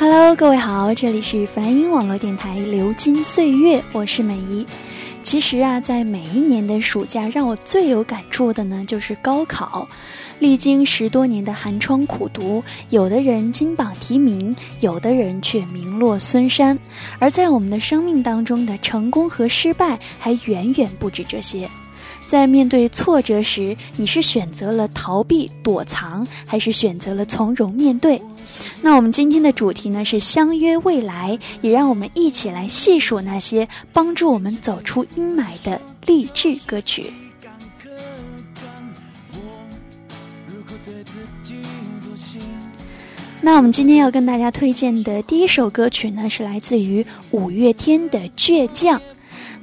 Hello，各位好，这里是梵音网络电台《流金岁月》，我是美怡。其实啊，在每一年的暑假，让我最有感触的呢，就是高考。历经十多年的寒窗苦读，有的人金榜题名，有的人却名落孙山。而在我们的生命当中的成功和失败，还远远不止这些。在面对挫折时，你是选择了逃避躲藏，还是选择了从容面对？那我们今天的主题呢是相约未来，也让我们一起来细数那些帮助我们走出阴霾的励志歌曲。那我们今天要跟大家推荐的第一首歌曲呢，是来自于五月天的《倔强》。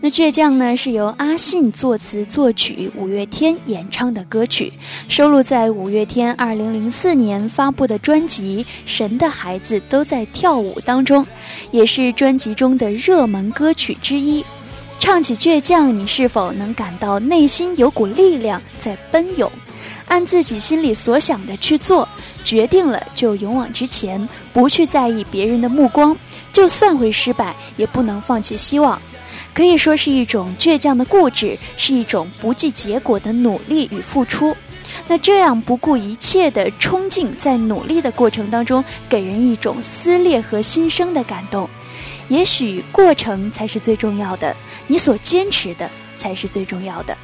那倔强呢，是由阿信作词作曲，五月天演唱的歌曲，收录在五月天二零零四年发布的专辑《神的孩子都在跳舞》当中，也是专辑中的热门歌曲之一。唱起倔强，你是否能感到内心有股力量在奔涌？按自己心里所想的去做，决定了就勇往直前，不去在意别人的目光，就算会失败，也不能放弃希望。可以说是一种倔强的固执，是一种不计结果的努力与付出。那这样不顾一切的冲劲，在努力的过程当中，给人一种撕裂和新生的感动。也许过程才是最重要的，你所坚持的才是最重要的。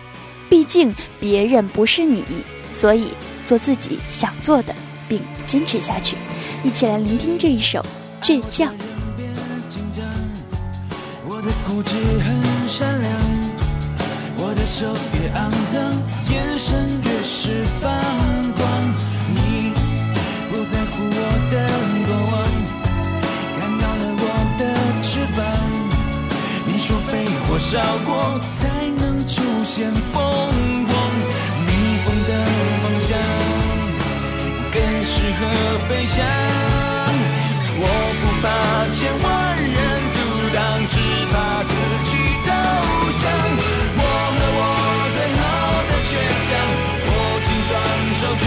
毕竟别人不是你，所以做自己想做的，并坚持下去。一起来聆听这一首《倔强》。固执很善良，我的手越肮脏，眼神越是放光。你不在乎我的过往，看到了我的翅膀。你说被火烧过才能出现凤凰，逆风的方向更适合飞翔。我不怕千万人。把自己投降。我和我最后的倔强，握紧双手，绝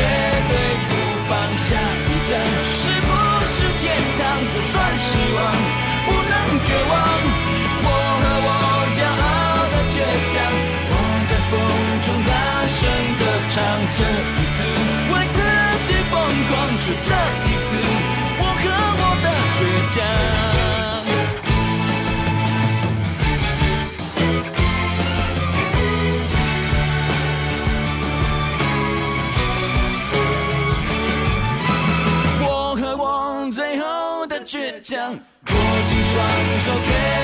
对不放下一站。是不是天堂？就算希望不能绝望。我和我骄傲的倔强，我在风中大声歌唱。这一次为自己疯狂，就这一次，我和我的倔强。握紧双手，绝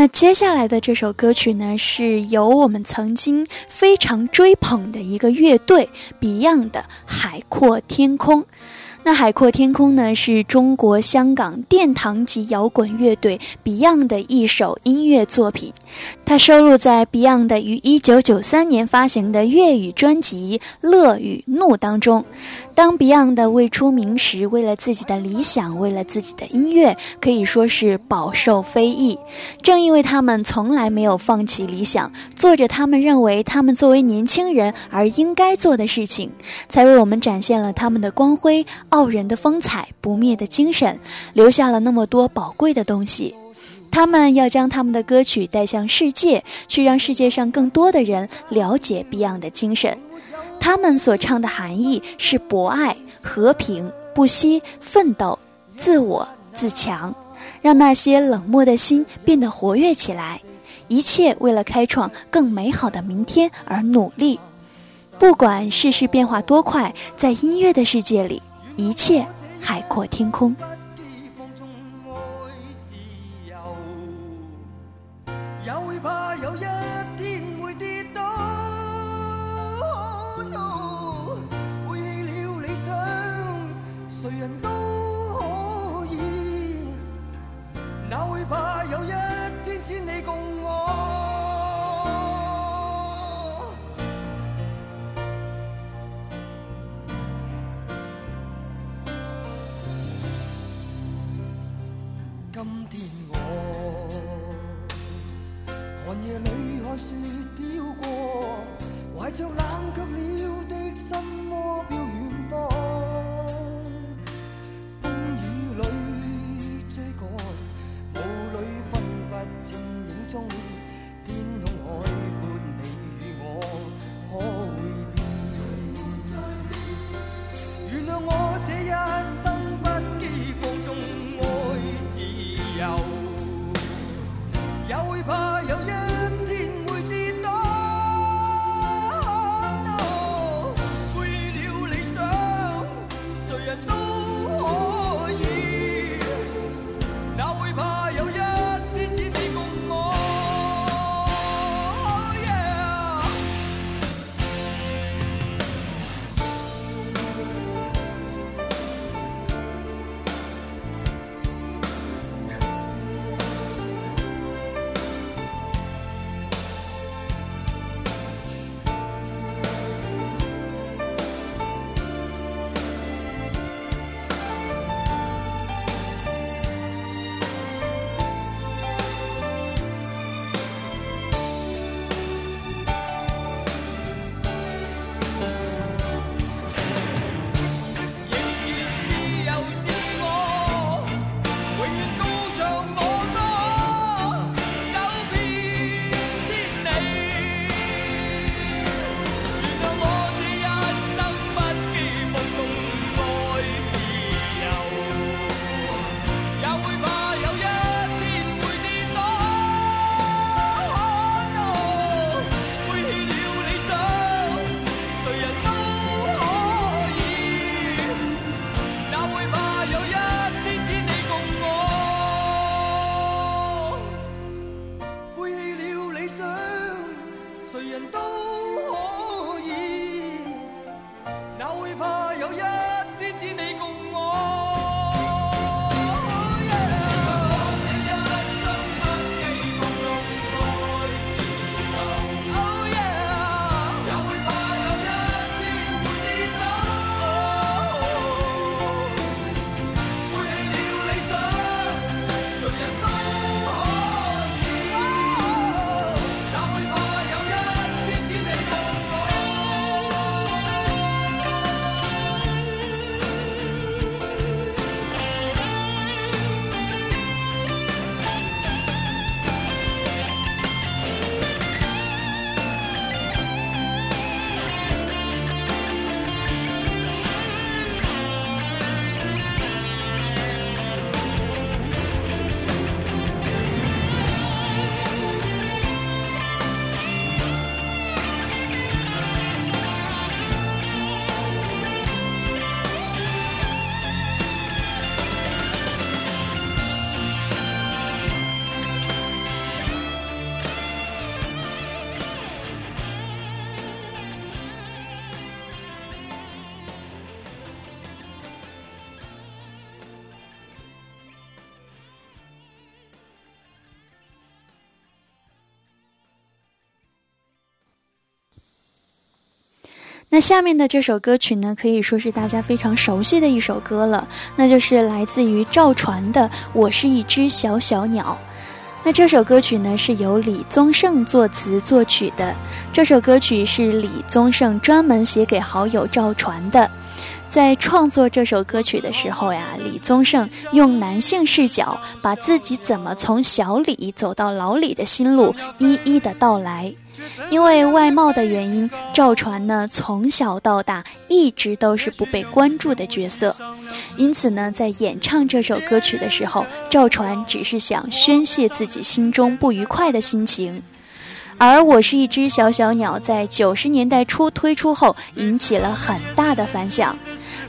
那接下来的这首歌曲呢，是由我们曾经非常追捧的一个乐队 Beyond 的《海阔天空》。那《海阔天空》呢，是中国香港殿堂级摇滚乐队 Beyond 的一首音乐作品，它收录在 Beyond 于1993年发行的粤语专辑《乐与怒》当中。当 Beyond 未出名时，为了自己的理想，为了自己的音乐，可以说是饱受非议。正因为他们从来没有放弃理想，做着他们认为他们作为年轻人而应该做的事情，才为我们展现了他们的光辉、傲人的风采、不灭的精神，留下了那么多宝贵的东西。他们要将他们的歌曲带向世界，去让世界上更多的人了解 Beyond 的精神。他们所唱的含义是博爱、和平、不惜奋斗、自我自强，让那些冷漠的心变得活跃起来。一切为了开创更美好的明天而努力。不管世事变化多快，在音乐的世界里，一切海阔天空。怕有一天千里共我。今天我寒夜里看雪飘过，怀着冷却了的心窝。想，谁人都可以，哪会怕有一？下面的这首歌曲呢，可以说是大家非常熟悉的一首歌了，那就是来自于赵传的《我是一只小小鸟》。那这首歌曲呢，是由李宗盛作词作曲的。这首歌曲是李宗盛专门写给好友赵传的。在创作这首歌曲的时候呀，李宗盛用男性视角，把自己怎么从小李走到老李的心路一一的道来。因为外貌的原因，赵传呢从小到大一直都是不被关注的角色，因此呢，在演唱这首歌曲的时候，赵传只是想宣泄自己心中不愉快的心情。而我是一只小小鸟，在九十年代初推出后，引起了很大的反响，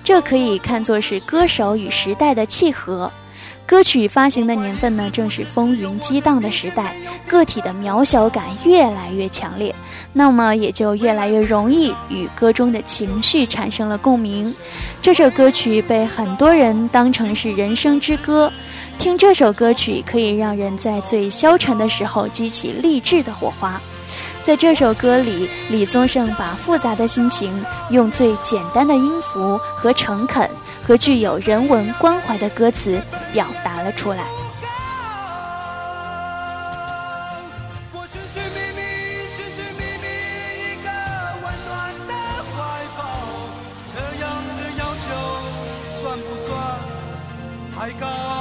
这可以看作是歌手与时代的契合。歌曲发行的年份呢，正是风云激荡的时代，个体的渺小感越来越强烈，那么也就越来越容易与歌中的情绪产生了共鸣。这首歌曲被很多人当成是人生之歌，听这首歌曲可以让人在最消沉的时候激起励志的火花。在这首歌里，李宗盛把复杂的心情用最简单的音符和诚恳。和具有人文关怀的歌词表达了出来。太高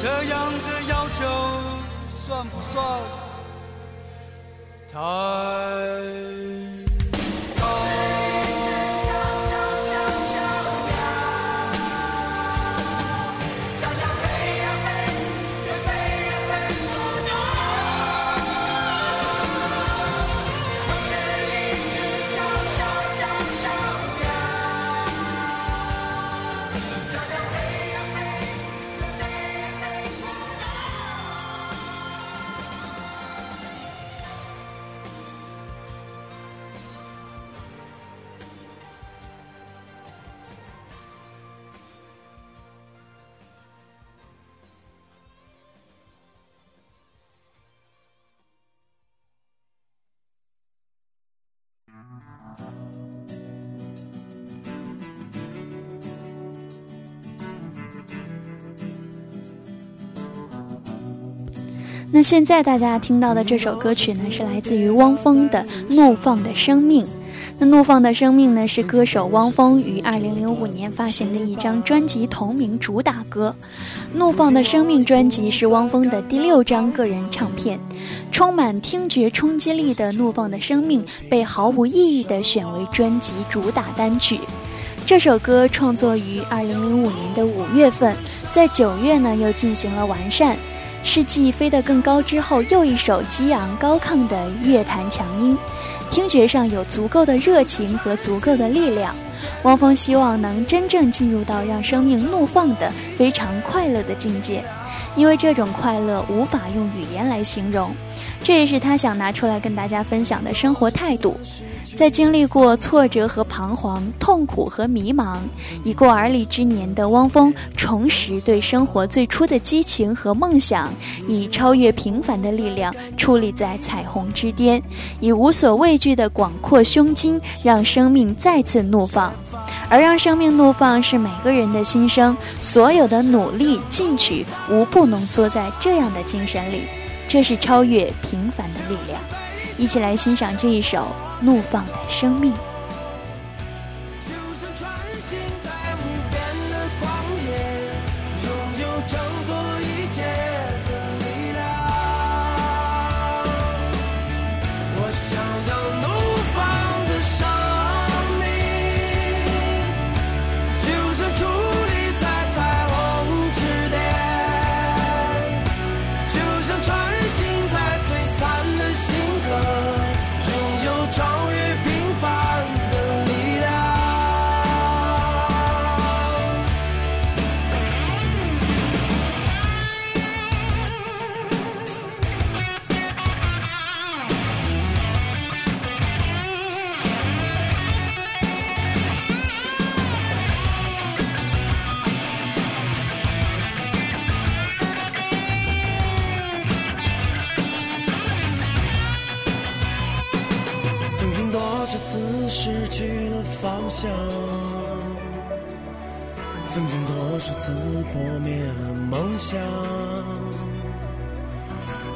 这样的要求算不算太那现在大家听到的这首歌曲呢，是来自于汪峰的《怒放的生命》。那《怒放的生命》呢，是歌手汪峰于二零零五年发行的一张专辑同名主打歌。《怒放的生命》专辑是汪峰的第六张个人唱片，充满听觉冲击力的《怒放的生命》被毫无意义地选为专辑主打单曲。这首歌创作于二零零五年的五月份，在九月呢又进行了完善，是继飞得更高之后又一首激昂高亢的乐坛强音，听觉上有足够的热情和足够的力量。汪峰希望能真正进入到让生命怒放的非常快乐的境界，因为这种快乐无法用语言来形容。这也是他想拿出来跟大家分享的生活态度。在经历过挫折和彷徨、痛苦和迷茫，已过而立之年的汪峰，重拾对生活最初的激情和梦想，以超越平凡的力量矗立在彩虹之巅，以无所畏惧的广阔胸襟，让生命再次怒放。而让生命怒放是每个人的心声，所有的努力进取，无不浓缩在这样的精神里。这是超越平凡的力量，一起来欣赏这一首《怒放的生命》。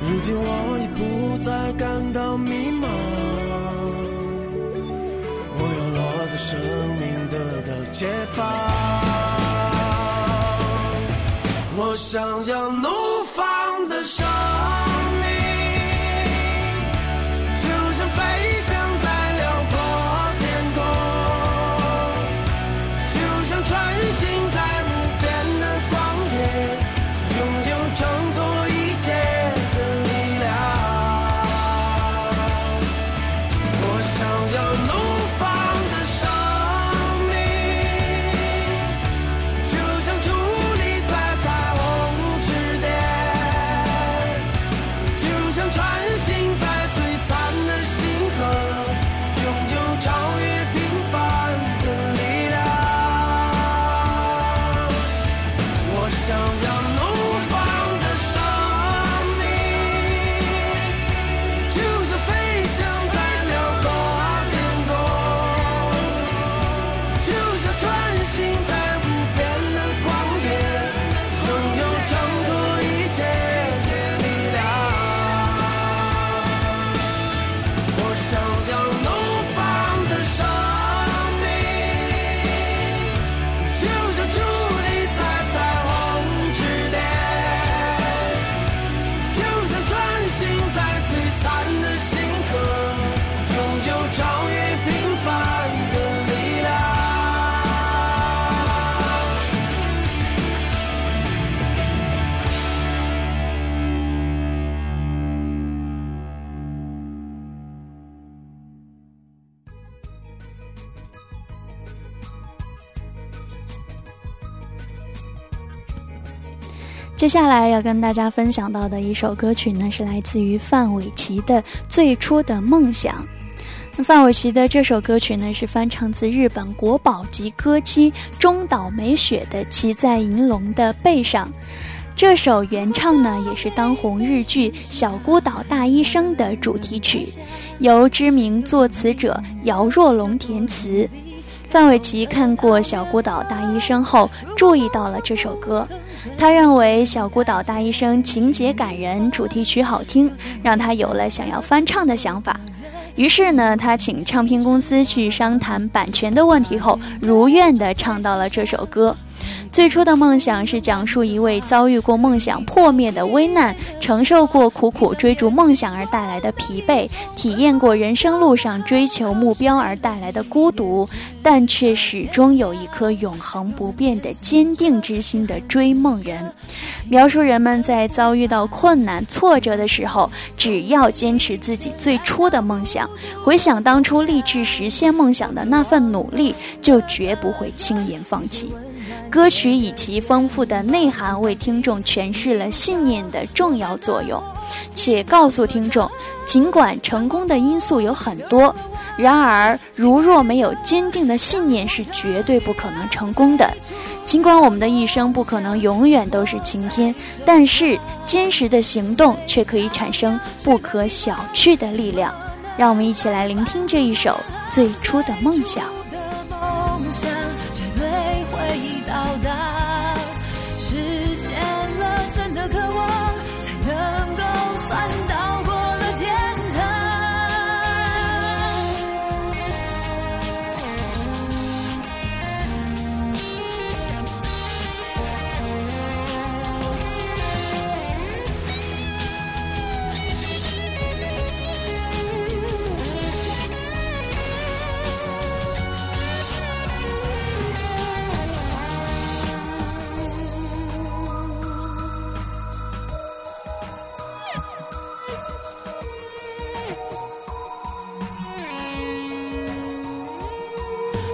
如今我已不再感到迷茫。我要我的生命得到解放，我想要怒接下来要跟大家分享到的一首歌曲呢，是来自于范玮琪的《最初的梦想》。范玮琪的这首歌曲呢，是翻唱自日本国宝级歌姬中岛美雪的《骑在银龙的背上》。这首原唱呢，也是当红日剧《小孤岛大医生》的主题曲，由知名作词者姚若龙填词。范玮琪看过《小孤岛大医生》后，注意到了这首歌。他认为《小孤岛大医生》情节感人，主题曲好听，让他有了想要翻唱的想法。于是呢，他请唱片公司去商谈版权的问题后，如愿地唱到了这首歌。最初的梦想是讲述一位遭遇过梦想破灭的危难，承受过苦苦追逐梦想而带来的疲惫，体验过人生路上追求目标而带来的孤独，但却始终有一颗永恒不变的坚定之心的追梦人。描述人们在遭遇到困难挫折的时候，只要坚持自己最初的梦想，回想当初立志实现梦想的那份努力，就绝不会轻言放弃。歌曲以其丰富的内涵为听众诠释了信念的重要作用，且告诉听众，尽管成功的因素有很多，然而如若没有坚定的信念，是绝对不可能成功的。尽管我们的一生不可能永远都是晴天，但是坚实的行动却可以产生不可小觑的力量。让我们一起来聆听这一首《最初的梦想》。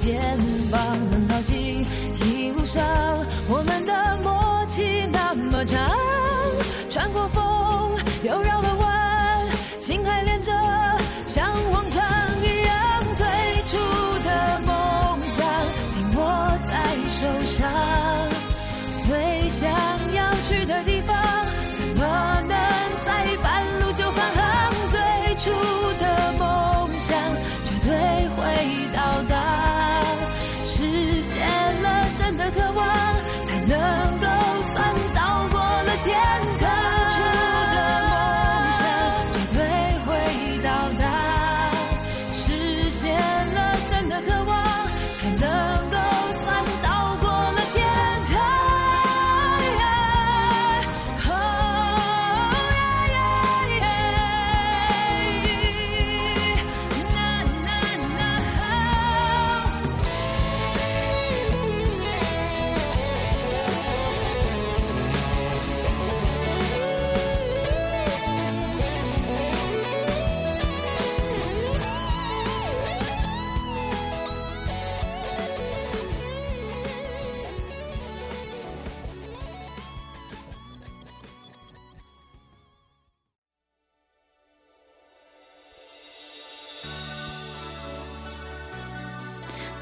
肩膀，很高兴一路上我们的默契那么长，穿过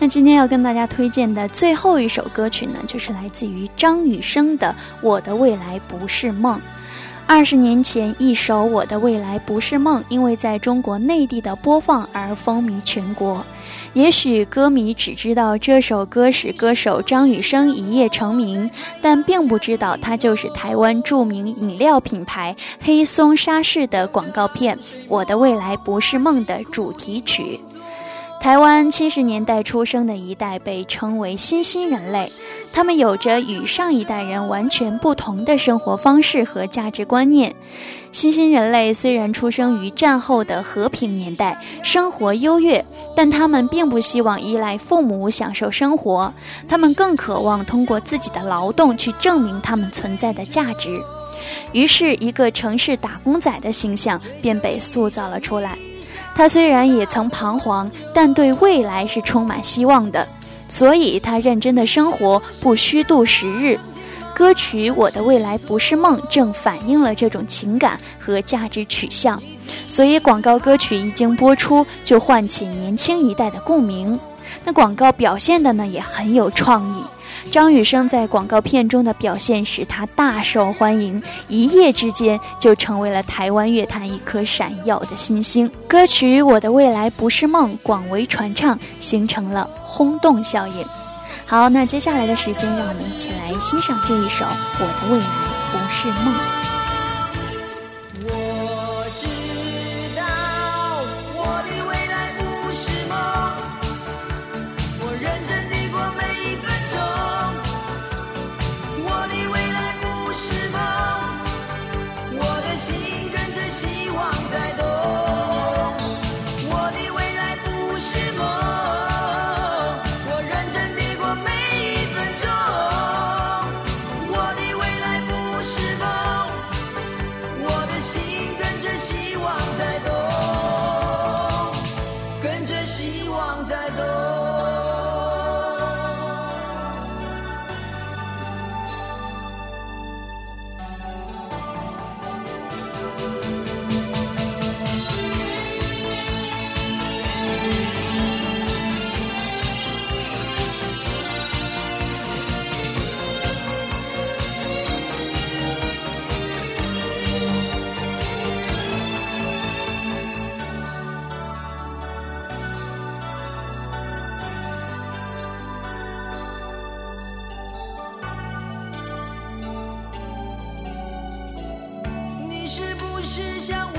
那今天要跟大家推荐的最后一首歌曲呢，就是来自于张雨生的《我的未来不是梦》。二十年前，一首《我的未来不是梦》因为在中国内地的播放而风靡全国。也许歌迷只知道这首歌使歌手张雨生一夜成名，但并不知道它就是台湾著名饮料品牌黑松沙士的广告片《我的未来不是梦》的主题曲。台湾七十年代出生的一代被称为新兴人类，他们有着与上一代人完全不同的生活方式和价值观念。新兴人类虽然出生于战后的和平年代，生活优越，但他们并不希望依赖父母享受生活，他们更渴望通过自己的劳动去证明他们存在的价值。于是，一个城市打工仔的形象便被塑造了出来。他虽然也曾彷徨，但对未来是充满希望的，所以他认真的生活，不虚度时日。歌曲《我的未来不是梦》正反映了这种情感和价值取向，所以广告歌曲一经播出，就唤起年轻一代的共鸣。那广告表现的呢，也很有创意。张雨生在广告片中的表现使他大受欢迎，一夜之间就成为了台湾乐坛一颗闪耀的新星。歌曲《我的未来不是梦》广为传唱，形成了轰动效应。好，那接下来的时间，让我们一起来欣赏这一首《我的未来不是梦》。是像我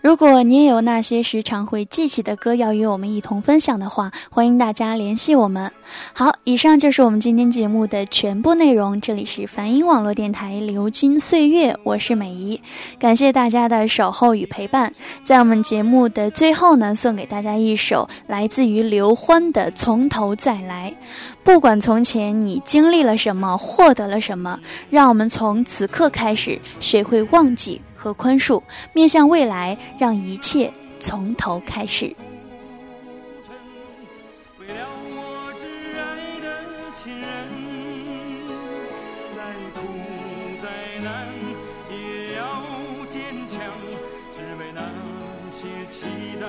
如果你也有那些时常会记起的歌要与我们一同分享的话，欢迎大家联系我们。好，以上就是我们今天节目的全部内容。这里是梵音网络电台《流金岁月》，我是美仪，感谢大家的守候与陪伴。在我们节目的最后呢，送给大家一首来自于刘欢的《从头再来》。不管从前你经历了什么，获得了什么，让我们从此刻开始学会忘记。和宽恕，面向未来，让一切从头开始。期待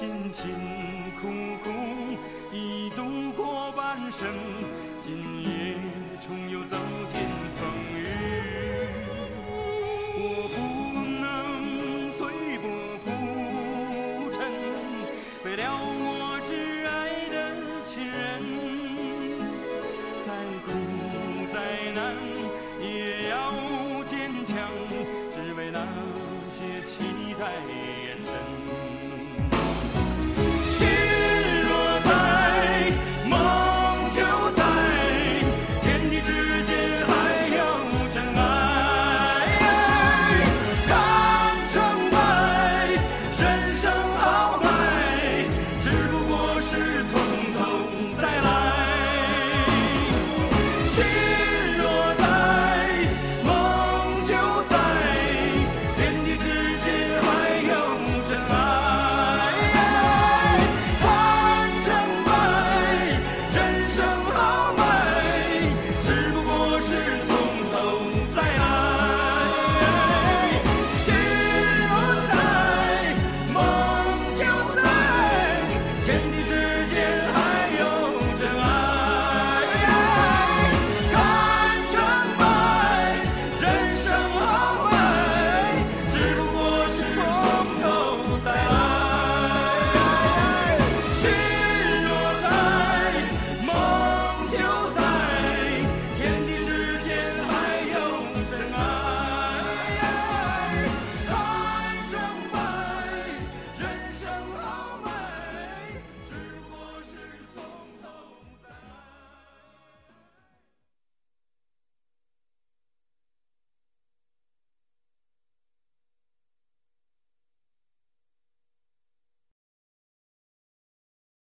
辛辛苦苦已度过半生今夜重又走进风雨。